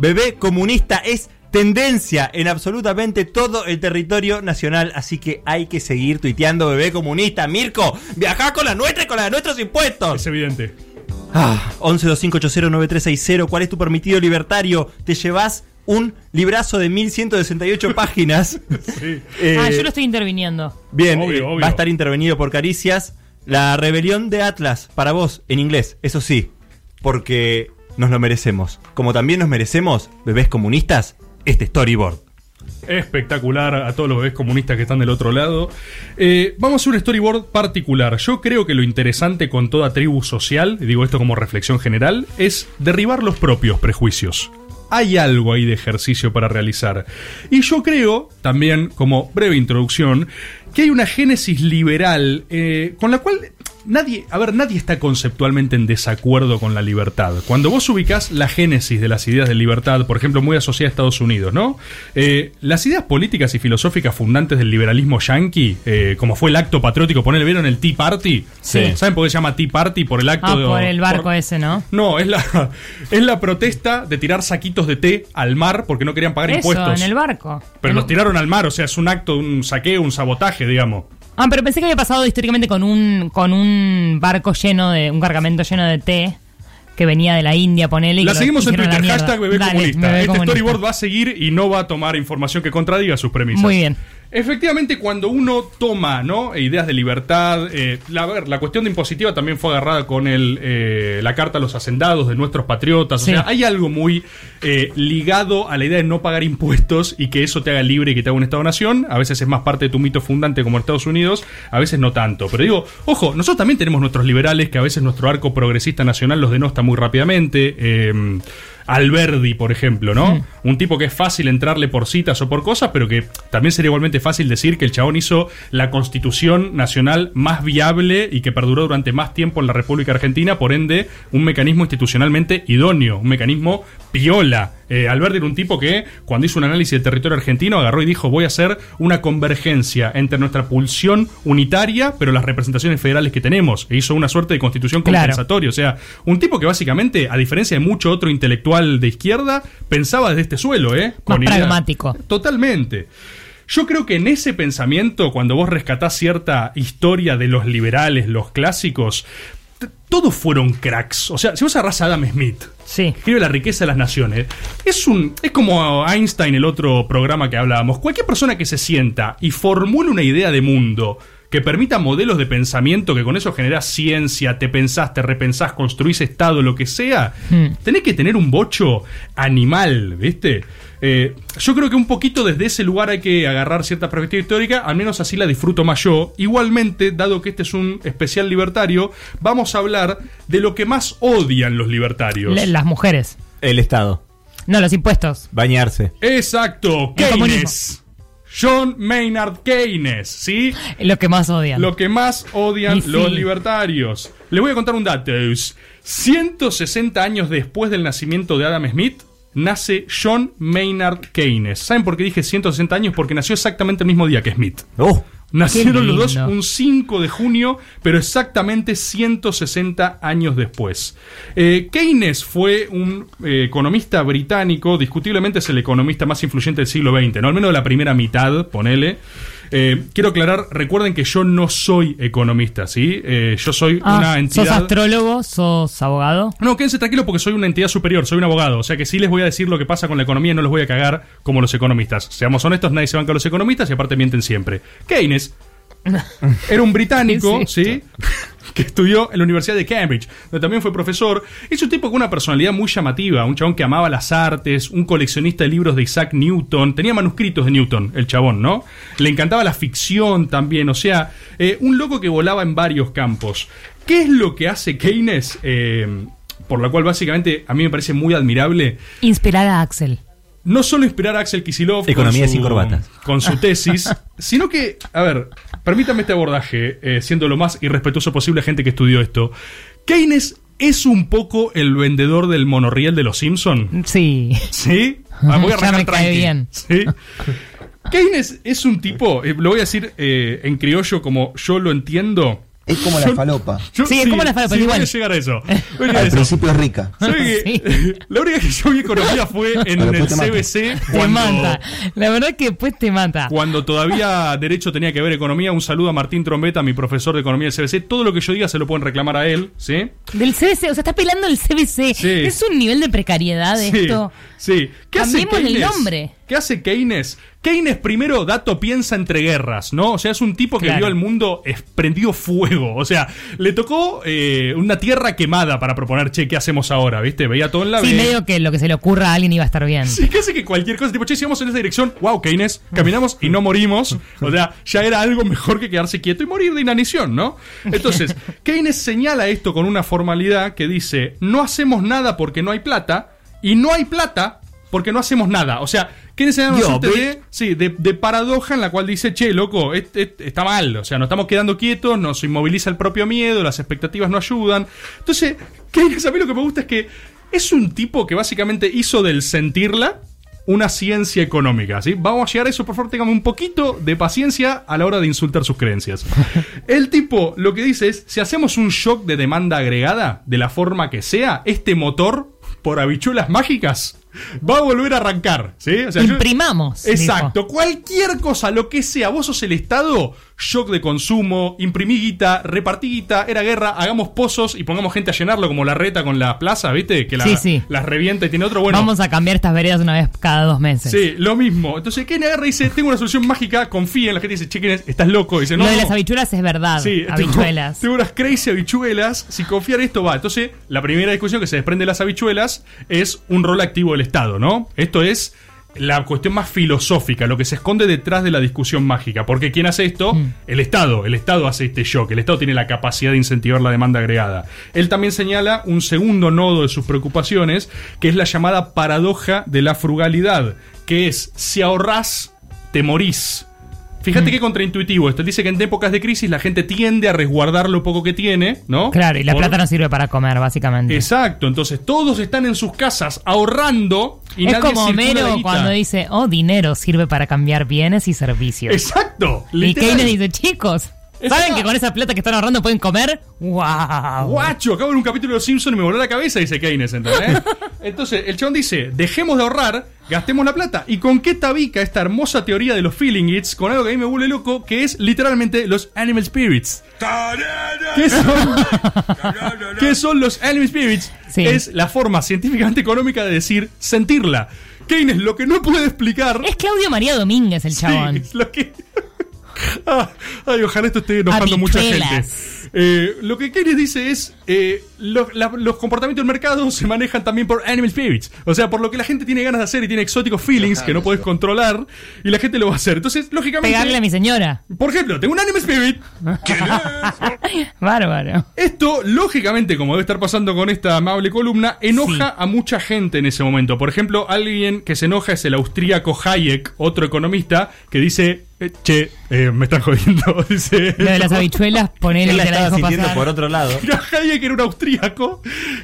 bebé comunista es tendencia en absolutamente todo el territorio nacional, así que hay que seguir tuiteando bebé comunista. Mirko, viajá con la nuestra y con la de nuestros impuestos. Es evidente. Ah, 1125809360, ¿cuál es tu permitido libertario? Te llevas un librazo de 1168 páginas. Sí. Eh, ah, yo lo estoy interviniendo. Bien, Obvio, eh, obvio. va a estar intervenido por Caricias. La rebelión de Atlas, para vos, en inglés, eso sí, porque nos lo merecemos. Como también nos merecemos, bebés comunistas, este storyboard. Espectacular a todos los bebés comunistas que están del otro lado. Eh, vamos a un storyboard particular. Yo creo que lo interesante con toda tribu social, y digo esto como reflexión general, es derribar los propios prejuicios. Hay algo ahí de ejercicio para realizar. Y yo creo, también como breve introducción, que hay una génesis liberal eh, con la cual nadie, a ver, nadie está conceptualmente en desacuerdo con la libertad. Cuando vos ubicás la génesis de las ideas de libertad, por ejemplo, muy asociada a Estados Unidos, ¿no? Eh, las ideas políticas y filosóficas fundantes del liberalismo yanqui, eh, como fue el acto patriótico, ponele, ¿vieron el Tea Party? Sí. ¿Saben por qué se llama Tea Party? Por el acto Ah, de- por el barco por- ese, ¿no? No, es la, es la protesta de tirar saquitos de té al mar porque no querían pagar Eso, impuestos. en el barco. Pero En- los tiraron al mar, o sea, es un acto, un saqueo, un sabotaje, digamos. Ah, pero pensé que había pasado históricamente con un, con un barco lleno de, un cargamento lleno de té que venía de la India, ponele. y La seguimos en Twitter, hashtag bebé Dale, comunista. bebé este comunista. storyboard va a seguir y no va a tomar información que contradiga sus premisas. Muy bien. Efectivamente, cuando uno toma ¿no? ideas de libertad, eh, la, a ver, la cuestión de impositiva también fue agarrada con el, eh, la carta a los hacendados de nuestros patriotas. Sí. O sea, hay algo muy eh, ligado a la idea de no pagar impuestos y que eso te haga libre y que te haga un Estado-nación. A veces es más parte de tu mito fundante como Estados Unidos, a veces no tanto. Pero digo, ojo, nosotros también tenemos nuestros liberales que a veces nuestro arco progresista nacional los denosta muy rápidamente. Alberdi, por ejemplo, ¿no? Un tipo que es fácil entrarle por citas o por cosas, pero que también sería igualmente fácil decir que el chabón hizo la constitución nacional más viable y que perduró durante más tiempo en la República Argentina, por ende, un mecanismo institucionalmente idóneo, un mecanismo piola. Eh, Alberdi era un tipo que, cuando hizo un análisis del territorio argentino, agarró y dijo: Voy a hacer una convergencia entre nuestra pulsión unitaria, pero las representaciones federales que tenemos. E hizo una suerte de constitución Claro. compensatoria. O sea, un tipo que básicamente, a diferencia de mucho otro intelectual de izquierda, pensaba desde este suelo, ¿eh? Más pragmático. Totalmente. Yo creo que en ese pensamiento, cuando vos rescatás cierta historia de los liberales, los clásicos, todos fueron cracks. O sea, si vos agarrás a Adam Smith, Sí. escribe La riqueza de las naciones, es un es como Einstein, el otro programa que hablábamos. Cualquier persona que se sienta y formule una idea de mundo que permita modelos de pensamiento que con eso generás ciencia, te pensás, te repensás, construís estado, lo que sea, Hmm. tenés que tener un bocho animal, ¿viste? Eh, yo creo que un poquito desde ese lugar hay que agarrar cierta perspectiva histórica, al menos así la disfruto más yo. Igualmente, dado que este es un especial libertario, vamos a hablar de lo que más odian los libertarios. Le- las mujeres. El Estado. No, los impuestos. Bañarse. Exacto, Keynes. John Maynard Keynes, ¿sí? Lo que más odian. Lo que más odian sí. los libertarios. Les voy a contar un dato. 160 años después del nacimiento de Adam Smith, nace John Maynard Keynes. ¿Saben por qué dije 160 años? Porque nació exactamente el mismo día que Smith. Oh, Nacieron los dos un 5 de junio, pero exactamente 160 años después. Eh, Keynes fue un eh, economista británico, discutiblemente es el economista más influyente del siglo XX, ¿no? al menos de la primera mitad, ponele. Eh, quiero aclarar, recuerden que yo no soy economista, ¿sí? Eh, yo soy Ah, una ¿Sos entidad... astrólogo? ¿Sos abogado? No, quédense tranquilos porque soy una entidad superior, soy un abogado. O sea que sí les voy a decir lo que pasa con la economía y no los voy a cagar como los economistas. Seamos honestos, nadie se banca a los economistas y aparte mienten siempre. Keynes era un británico, ¿Qué es ¿sí? que estudió en la Universidad de Cambridge, donde también fue profesor. Es un tipo con una personalidad muy llamativa, un chabón que amaba las artes, un coleccionista de libros de Isaac Newton, tenía manuscritos de Newton, el chabón, ¿no? Le encantaba la ficción también, o sea, eh, un loco que volaba en varios campos. ¿Qué es lo que hace Keynes? Eh, por lo cual básicamente a mí me parece muy admirable Inspirar a Axel. No solo inspirar a Axel Kisilov Economía con su, sin corbatas. con su tesis, sino que, a ver, permítame este abordaje, eh, siendo lo más irrespetuoso posible a gente que estudió esto. Keynes es un poco el vendedor del monorriel de los Simpson, Sí. ¿sí? Ah, voy a Ya me cae bien. ¿sí? Keynes es un tipo, eh, lo voy a decir eh, en criollo como yo lo entiendo. Es como la falopa. Yo- Sí, es como la falopa, sí, igual. voy a llegar a eso. Voy a Al eso. principio es rica. ¿Sabe que Sí. La única que yo vi economía fue en el te. CBC Te cuando, mata. La verdad que después te mata. cuando todavía derecho tenía que ver economía. Un saludo a Martín Trombeta, mi profesor de economía del CBC. Todo lo que yo diga se lo pueden reclamar a él, ¿sí? Del CBC, o sea, está pelando el CBC. Sí. Es un nivel de precariedad Sí, esto. sí. ¿Qué hace Cambiémosle el nombre. ¿Qué hace Keynes? Keynes primero, dato, piensa entre guerras, ¿no? O sea, es un tipo que Claro. vio el mundo prendido fuego. O sea, le tocó eh, una tierra quemada para proponer, che, ¿qué hacemos ahora? ¿Viste? Veía todo en la Sí, medio que lo que se le ocurra a alguien iba a estar bien. Sí, casi que cualquier cosa, tipo, che, si vamos en esa dirección, wow, Keynes, caminamos y no morimos. O sea, ya era algo mejor que quedarse quieto y morir de inanición, ¿no? Entonces, Keynes señala esto con una formalidad que dice, no hacemos nada porque no hay plata, y no hay plata porque no hacemos nada. O sea, Una Yo, suerte bitch. de, sí, de, de paradoja en la cual dice, che, loco, et- et- está mal, o sea, nos estamos quedando quietos, nos inmoviliza el propio miedo, las expectativas no ayudan. Entonces, Keynes a mí lo que me gusta es que es un tipo que básicamente hizo del sentirla una ciencia económica, ¿sí? Vamos a llegar a eso, por favor, tengamos un poquito de paciencia a la hora de insultar sus creencias. El tipo lo que dice es, si hacemos un shock de demanda agregada, de la forma que sea, este motor, por habichuelas mágicas, va a volver a arrancar, ¿sí? O sea, yo- Imprimamos. Exacto, cualquier cosa, lo que sea, vos sos el Estado, shock de consumo, imprimí guita, repartí guita, era guerra, hagamos pozos y pongamos gente a llenarlo como la reta con la plaza, ¿viste? Que la, Sí, sí. las revienta y tiene otro, bueno. Vamos a cambiar estas veredas una vez cada dos meses. Sí, lo mismo. Entonces Ken agarra y dice, tengo una solución mágica, confía en la gente y dice, che, Ken, estás loco. Y dice, no, Lo de no. las habichuelas es verdad. Sí, habichuelas. Tengo, unas crazy habichuelas. Si confiar en esto va. Entonces, la primera discusión que se desprende de las habichuelas es un rol activo del Estado, ¿no? Esto es la cuestión más filosófica, lo que se esconde detrás de la discusión mágica. Porque ¿quién hace esto? Mm. El Estado. El Estado hace este shock. El Estado tiene la capacidad de incentivar la demanda agregada. Él también señala un segundo nodo de sus preocupaciones, que es la llamada paradoja de la frugalidad, que es si ahorrás, te morís. Fíjate qué contraintuitivo esto. Él dice que en épocas de crisis la gente tiende a resguardar lo poco que tiene, ¿no? Claro, y la Por- plata no sirve para comer, básicamente. Exacto, entonces todos están en sus casas ahorrando y es nadie como guita. cuando dice, oh, dinero sirve para cambiar bienes y servicios. Exacto. y. Keynes dice, chicos, ¿saben que con esa plata que están ahorrando pueden comer? ¡Wow! Guacho, acabo de ver un capítulo de Los Simpsons y me voló la cabeza, dice Keynes, ¿entendés? Entonces, el chabón dice, dejemos de ahorrar, gastemos la plata. ¿Y con qué tabica esta hermosa teoría de los feeling it's? Con algo que a mí me vuelve loco, que es literalmente los animal spirits. ¿Qué son? ¿Qué son los animal spirits? Sí. Es la forma científicamente económica de decir sentirla. Keynes lo que no puede explicar... Es Claudio María Domínguez el Sí, chabón. es lo que... Ah, ay, ojalá esto esté enojando a mucha gente. Eh, lo que Keynes dice es, eh, los, la- los comportamientos del mercado se manejan también por animal spirits. O sea, por lo que la gente tiene ganas de hacer y tiene exóticos feelings que no puedes controlar y la gente lo va a hacer. Entonces, lógicamente... Pegarle a mi señora. Por ejemplo, tengo un animal spirit. Bárbaro. Esto, lógicamente, como debe estar pasando con esta amable columna, enoja Sí. a mucha gente en ese momento. Por ejemplo, alguien que se enoja es el austríaco Hayek, otro economista, que dice, eh, che, eh, me están jodiendo. dice, Lo de las habichuelas, ponele Él que la te la estaba dejo sintiendo pasar. por otro lado. Hayek era un austríaco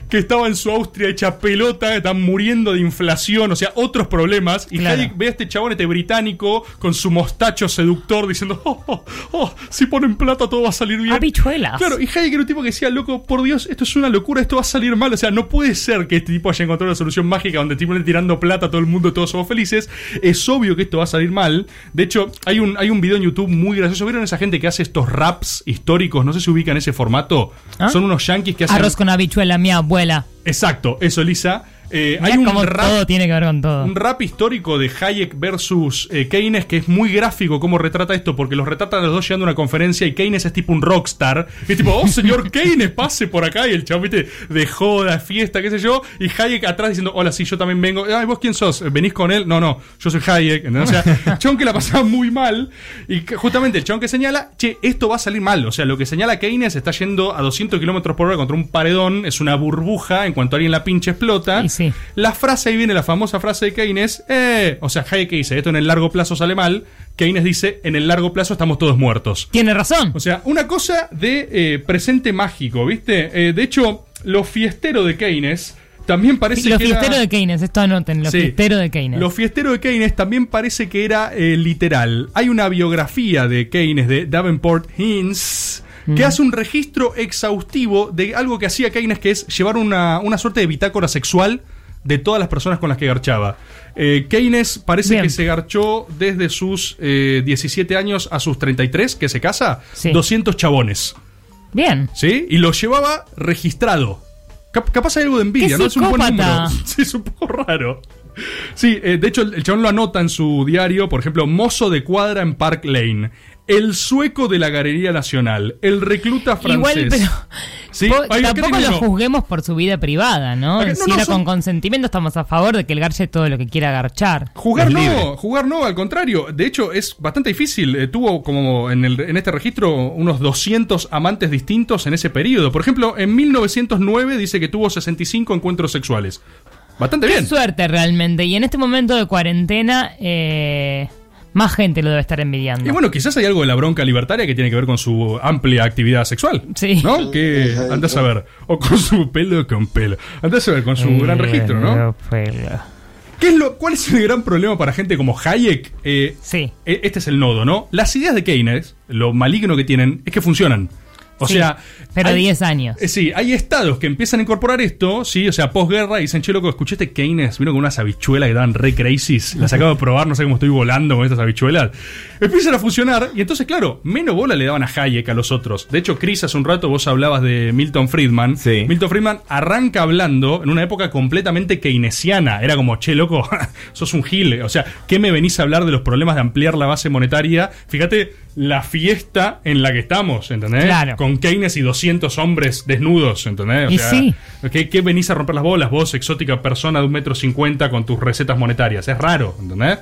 que estaba en su Austria hecha pelota, que están muriendo de inflación, o sea, otros problemas. Y Claro. Hayek ve a este chabón, este británico, con su mostacho seductor, diciendo, oh, oh, oh, si ponen plata todo va a salir bien. Habichuelas. Claro, y Hayek era un tipo que decía, loco, por Dios, esto es una locura, esto va a salir mal. O sea, no puede ser que este tipo haya encontrado una solución mágica donde tipo tirando plata a todo el mundo, todos somos felices. Es obvio que esto va a salir mal. De hecho, hay un, hay un video en YouTube muy gracioso. ¿Vieron esa gente que hace estos raps históricos? No sé si ubican ese formato. ¿Ah? Son unos yankees que hacen. Arroz con habichuela, mi abuela. Exacto, eso, Lisa. Eh, hay un rap todo tiene que ver con todo. un rap histórico de Hayek versus eh, Keynes que es muy gráfico cómo retrata esto, porque los retratan los dos llegando a una conferencia y Keynes es tipo un rockstar. Y es tipo, oh señor Keynes, pase por acá. Y el chavo, viste, de joda, fiesta, qué sé yo. Y Hayek atrás diciendo, hola, sí, yo también vengo. Ay, ¿vos quién sos? ¿Venís con él? No, no, yo soy Hayek. ¿entendés? O sea, chon que la pasaba muy mal. Y justamente el chon que señala, che, esto va a salir mal. O sea, lo que señala Keynes está yendo a 200 kilómetros por hora contra un paredón. Es una burbuja. En cuanto alguien la pinche explota. Y sí. La frase, ahí viene la famosa frase de Keynes, eh, o sea, Hayek dice, esto en el largo plazo sale mal, Keynes dice, en el largo plazo estamos todos muertos. Tiene razón. O sea, una cosa de eh, presente mágico, ¿viste? Eh, de hecho, lo fiestero de Keynes también parece Los que era- fiesteros de Keynes, esto anoten, los Sí. fiesteros de Keynes. Lo fiestero de Keynes también parece que era eh, literal. Hay una biografía de Keynes de Davenport Hines que hace un registro exhaustivo de algo que hacía Keynes, que es llevar una, una suerte de bitácora sexual de todas las personas con las que garchaba. Eh, Keynes parece Bien. que se garchó desde sus eh, 17 años a sus 33, que se casa, Sí. 200 chabones. Bien. ¿Sí? Y lo llevaba registrado. Cap- capaz hay algo de envidia, ¡Qué ¿no? Es un buen número. Sí, es un poco raro. Sí, eh, de hecho, el, el chabón lo anota en su diario, por ejemplo, mozo de cuadra en Park Lane, el sueco de la Galería Nacional, el recluta francés. Igual, pero. Sí, po- oiga, ¿qué tampoco lo juzguemos por su vida privada, ¿no? Acá- no, si no, era son- con consentimiento, estamos a favor de que el garche todo lo que quiera garchar. Jugar no, libre. jugar no, al contrario. De hecho, es bastante difícil. Eh, tuvo como en, el, en este registro unos 200 amantes distintos en ese periodo. Por ejemplo, en 1909 dice que tuvo 65 encuentros sexuales. Bastante Qué bien. suerte realmente. Y en este momento de cuarentena, eh, más gente lo debe estar envidiando. Y bueno, quizás hay algo de la bronca libertaria que tiene que ver con su amplia actividad sexual. Sí. ¿No? Que andás a ver. O con su pelo con pelo. Andás a ver con su Eh, gran registro, ¿no? ¿Qué es lo, ¿Cuál es el gran problema para gente como Hayek? Eh, Sí. e- Este es el nodo, ¿no? Las ideas de Keynes, lo maligno que tienen, es que funcionan. O Sí, sea. pero hay- 10 años. eh, sí, hay estados que empiezan a incorporar esto, sí, o sea, posguerra, y dicen, che, loco, escuché este Keynes, vino con unas habichuelas que daban re crazies, las acabo de probar, no sé cómo estoy volando con estas habichuelas. Empiezan a funcionar, y entonces, claro, menos bola le daban a Hayek a los otros. De hecho, Chris, hace un rato vos hablabas de Milton Friedman. Sí. Milton Friedman arranca hablando en una época completamente keynesiana. Era como, che, loco, sos un gil. O sea, ¿qué me venís a hablar de los problemas de ampliar la base monetaria? Fíjate la fiesta en la que estamos, ¿entendés? Claro. Con Keynes y 200 hombres desnudos, ¿entendés? O Y sea, sí. ¿qué, qué venís a romper las bolas vos, exótica persona de un metro cincuenta con tus recetas monetarias? Es raro, ¿entendés?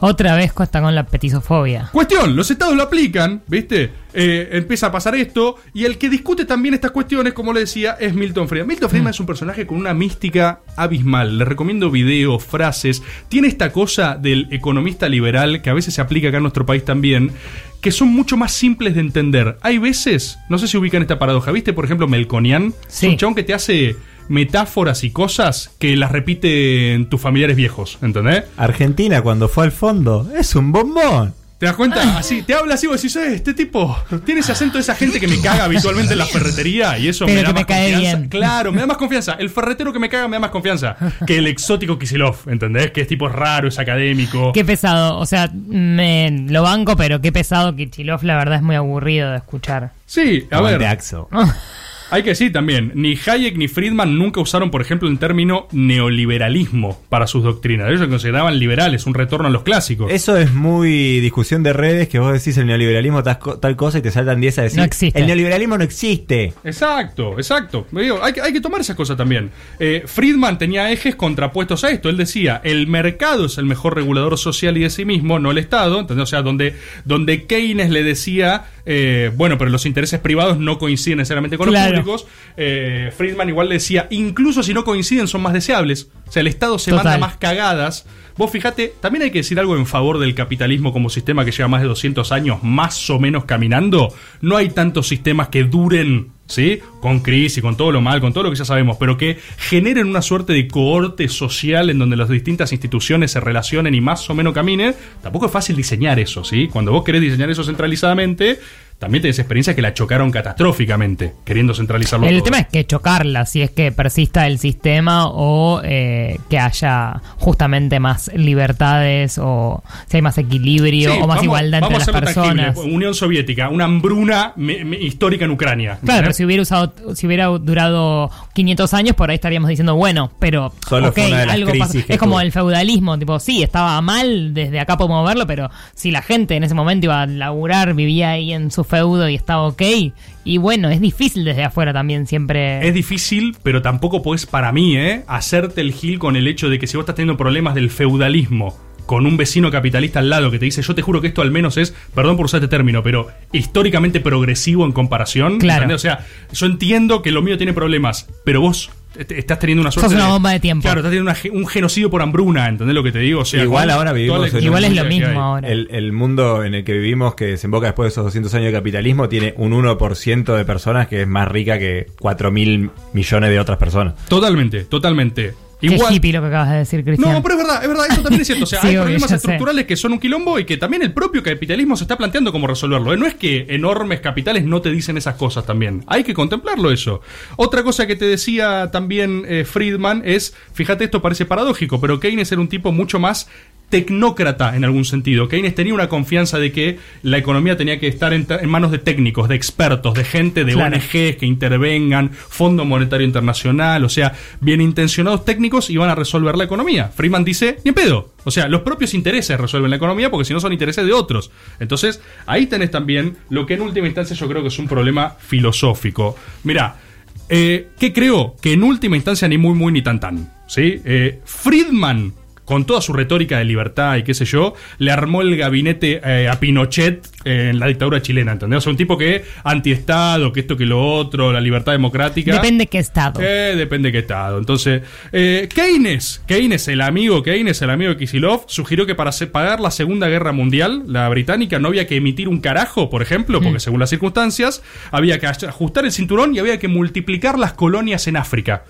Otra vez cuesta con la petisofobia. Cuestión, los estados lo aplican, ¿viste? Eh, empieza a pasar esto, y el que discute también estas cuestiones, como le decía, es Milton Friedman. Milton Friedman es un personaje con una mística abismal. Le recomiendo videos, frases. Tiene esta cosa del economista liberal que a veces se aplica acá en nuestro país también, que son mucho más simples de entender. Hay veces, no sé si ubican esta paradoja, ¿viste? Por ejemplo, Melconian. Sí. Es un chabón que te hace metáforas y cosas que las repiten tus familiares viejos, ¿entendés? Argentina cuando fue al fondo es un bombón. ¿Te das cuenta? Así, te habla así y vos decís, eh, este tipo tiene ese acento de esa gente que me caga habitualmente en la ferretería y eso Pero me da que me más cae confianza. bien. Claro, me da más confianza. El ferretero que me caga me da más confianza que el exótico Kisilov, ¿entendés? Que es tipo raro, es académico. Qué pesado. O sea, me lo banco, pero qué pesado que Chilov, la verdad, es muy aburrido de escuchar. Sí, a ver, Axel. hay que decir también, ni Hayek ni Friedman nunca usaron, por ejemplo, el término neoliberalismo para sus doctrinas. Ellos se consideraban liberales, un retorno a los clásicos. Eso es muy discusión de redes que vos decís el neoliberalismo tal, co- tal cosa y te saltan 10 a decir No existe. el neoliberalismo no existe. Exacto, exacto. Digo, hay, que- hay que tomar esas cosas también. Eh, Friedman tenía ejes contrapuestos a esto. Él decía, el mercado es el mejor regulador social y de sí mismo, no el Estado. ¿entendés? O sea, donde, donde Keynes le decía, eh, bueno, pero los intereses privados no coinciden necesariamente con Claro. Públicos. eh, Friedman igual le decía, incluso si no coinciden, son más deseables. O sea, el Estado se Total. manda más cagadas. Vos fíjate, también hay que decir algo en favor del capitalismo como sistema que lleva más de 200 años más o menos caminando. No hay tantos sistemas que duren, ¿sí? Con crisis, con todo lo mal, con todo lo que ya sabemos, pero que generen una suerte de cohorte social en donde las distintas instituciones se relacionen y más o menos caminen. Tampoco es fácil diseñar eso, ¿sí? Cuando vos querés diseñar eso centralizadamente, también tenés experiencias que la chocaron catastróficamente, queriendo centralizarlo El todo. tema es que chocarla, si es que persista el sistema o eh, que haya justamente más libertades o si hay más equilibrio Sí, o más vamos- igualdad entre vamos las a hacerlo tangible. personas. Unión Soviética, una hambruna me- me- histórica en Ucrania. Claro, pero ¿entendés? si hubiera usado, si hubiera durado 500 años, por ahí estaríamos diciendo, bueno, pero Solo ok, fue una de las algo crisis pasó. que Es como el feudalismo, tipo, sí, estaba mal, desde acá podemos verlo, pero si la gente en ese momento iba a laburar, vivía ahí en su feudo y estaba ok, y bueno, es difícil desde afuera también siempre. Es difícil, pero tampoco podés, para mí, ¿eh? hacerte el gil con el hecho de que si vos estás teniendo problemas del feudalismo con un vecino capitalista al lado que te dice, yo te juro que esto al menos es, perdón por usar este término, pero históricamente progresivo en comparación. Claro. ¿entendés? O sea, yo entiendo que lo mío tiene problemas, pero vos est- estás teniendo una suerte Sos una bomba de tiempo. Claro, estás teniendo una un genocidio por hambruna, ¿entendés lo que te digo? O sea, Igual ahora vivimos en Igual es lo mismo ahora. El, el mundo en el que vivimos, que desemboca después de esos 200 años de capitalismo, tiene un 1% de personas que es más rica que 4 mil millones de otras personas. Totalmente, totalmente. Qué hippie lo que acabas de decir, Cristian. No, pero es verdad, es verdad, eso también es cierto. O sea, Sí, hay problemas sé. estructurales que son un quilombo y que también el propio capitalismo se está planteando cómo resolverlo. ¿eh? No es que enormes capitales no te dicen esas cosas también. Hay que contemplarlo eso. Otra cosa que te decía también eh, Friedman es, fíjate, esto parece paradójico, pero Keynes era un tipo mucho más tecnócrata en algún sentido. Keynes tenía una confianza de que la economía tenía que estar en, en manos de técnicos, de expertos, de gente de Claro. ONGs que intervengan, Fondo Monetario Internacional, o sea, bien intencionados técnicos y van a resolver la economía. Freeman dice, ni en pedo. O sea, los propios intereses resuelven la economía porque si no son intereses de otros. Entonces, ahí tenés también lo que en última instancia yo creo que es un problema filosófico. Mirá, eh, ¿qué creo? Que en última instancia ni muy muy ni tan tan. ¿sí? Eh, Friedman, con toda su retórica de libertad y qué sé yo, le armó el gabinete eh, a Pinochet eh, en la dictadura chilena, ¿entendés? O sea, un tipo que antiestado, que esto que lo otro, la libertad democrática. Depende qué estado. Eh, depende de qué estado. Entonces, eh, Keynes, Keynes, el amigo Keynes, el amigo de Kisilov, sugirió que para pagar la Segunda Guerra Mundial, la británica, no había que emitir un carajo, por ejemplo, porque según las circunstancias, había que ajustar el cinturón y había que multiplicar las colonias en África.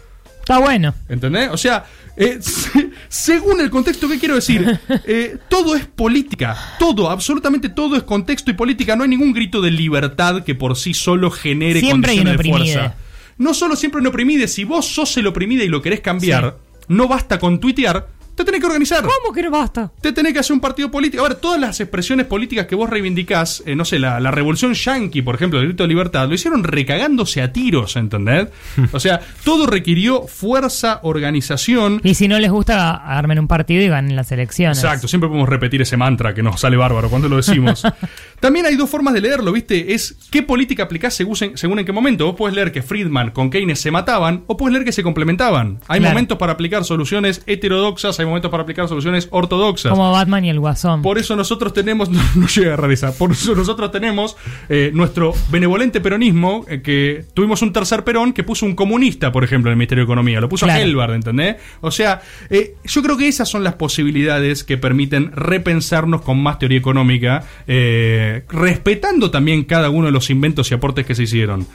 Está bueno. ¿Entendés? O sea, eh, se- según el contexto, ¿qué quiero decir? Eh, todo es política. Todo, absolutamente todo es contexto y política. No hay ningún grito de libertad que por sí solo genere Siempre condiciones de fuerza. No solo siempre un oprimide, si vos sos el oprimide y lo querés cambiar, no basta con tuitear, te tenés que organizar. ¿Cómo que no basta? Te tenés que hacer un partido político. A ver, todas las expresiones políticas que vos reivindicás, eh, no sé, la, la revolución yanqui, por ejemplo, el grito de libertad, lo hicieron recagándose a tiros, ¿entendés? O sea, todo requirió fuerza, organización. Y si no les gusta, armen un partido y ganen las elecciones. Exacto, siempre podemos repetir ese mantra que nos sale bárbaro cuando lo decimos. También hay dos formas de leerlo, ¿viste? Es qué política aplicás según, según en qué momento. Vos podés leer que Friedman con Keynes se mataban o puedes leer que se complementaban. Hay Claro. momentos para aplicar soluciones heterodoxas, hay momentos para aplicar soluciones ortodoxas. Como Batman y el Guasón. Por eso nosotros tenemos, no, no llega a realizar, por eso nosotros tenemos eh, nuestro benevolente peronismo, eh, que tuvimos un tercer perón que puso un comunista, por ejemplo, en el Ministerio de Economía, lo puso Claro. a Helbard, ¿entendés? O sea, eh, yo creo que esas son las posibilidades que permiten repensarnos con más teoría económica, eh, respetando también cada uno de los inventos y aportes que se hicieron.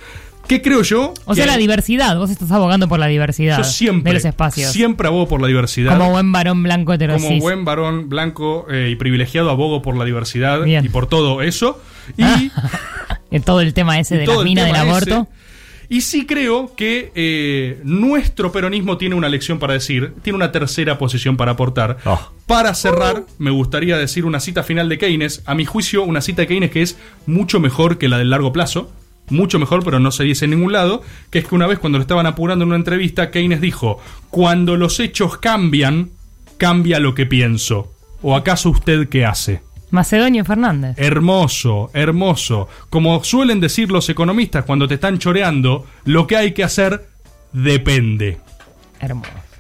¿Qué creo yo? o sea, la diversidad. Vos estás abogando por la diversidad yo siempre, de los espacios. siempre abogo por la diversidad. Como buen varón blanco heterosis. Como buen varón blanco eh, y privilegiado, abogo por la diversidad Bien. y por todo eso. Y, En todo el tema ese de las el minas del aborto. ese. Y sí creo que eh, nuestro peronismo tiene una lección para decir, tiene una tercera posición para aportar. Oh. Para cerrar, me gustaría decir una cita final de Keynes. A mi juicio, una cita de Keynes que es mucho mejor que la del largo plazo. Mucho mejor, pero no se dice en ningún lado. Que es que una vez cuando lo estaban apurando en una entrevista, Keynes dijo: Cuando los hechos cambian, cambia lo que pienso. ¿O acaso usted qué hace? Macedonio Fernández. Hermoso, hermoso. Como suelen decir los economistas cuando te están choreando, lo que hay que hacer depende. Hermoso.